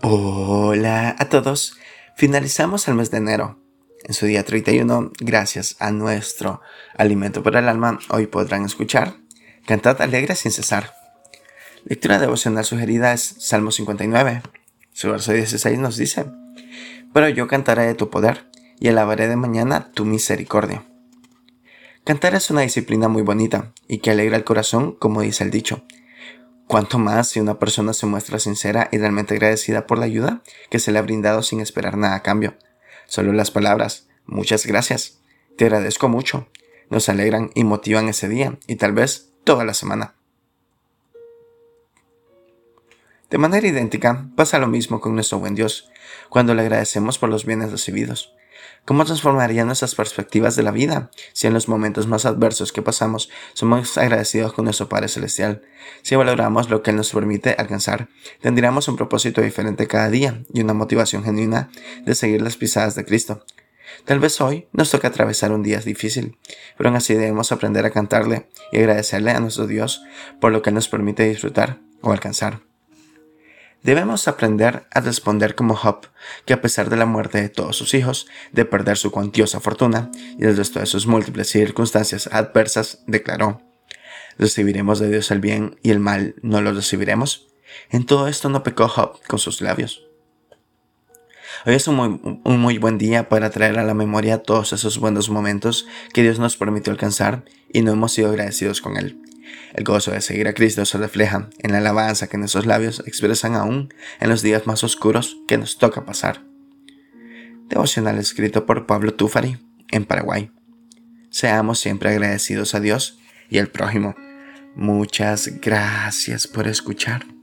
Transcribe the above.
Hola a todos. Finalizamos el mes de enero. En su día 31, gracias a nuestro alimento para el alma, hoy podrán escuchar Cantad alegre sin cesar. Lectura devocional sugerida es Salmo 59. Su verso 16 nos dice, Pero yo cantaré de tu poder y alabaré de mañana tu misericordia. Cantar es una disciplina muy bonita y que alegra el corazón, como dice el dicho. Cuanto más si una persona se muestra sincera y realmente agradecida por la ayuda que se le ha brindado sin esperar nada a cambio. Solo las palabras, muchas gracias, te agradezco mucho, nos alegran y motivan ese día y tal vez toda la semana. De manera idéntica, pasa lo mismo con nuestro buen Dios, cuando le agradecemos por los bienes recibidos. ¿Cómo transformaría nuestras perspectivas de la vida si en los momentos más adversos que pasamos somos agradecidos con nuestro Padre Celestial? Si valoramos lo que Él nos permite alcanzar, tendríamos un propósito diferente cada día y una motivación genuina de seguir las pisadas de Cristo. Tal vez hoy nos toca atravesar un día difícil, pero aún así debemos aprender a cantarle y agradecerle a nuestro Dios por lo que nos permite disfrutar o alcanzar. Debemos aprender a responder como Job, que a pesar de la muerte de todos sus hijos, de perder su cuantiosa fortuna y el resto de sus múltiples circunstancias adversas, declaró, ¿recibiremos de Dios el bien y el mal no lo recibiremos? En todo esto no pecó Job con sus labios. Hoy es un muy, un muy, buen día para traer a la memoria todos esos buenos momentos que Dios nos permitió alcanzar y no hemos sido agradecidos con Él. El gozo de seguir a Cristo se refleja en la alabanza que nuestros labios expresan aún en los días más oscuros que nos toca pasar. Devocional escrito por Pablo Tufari en Paraguay. Seamos siempre agradecidos a Dios y al prójimo. Muchas gracias por escuchar.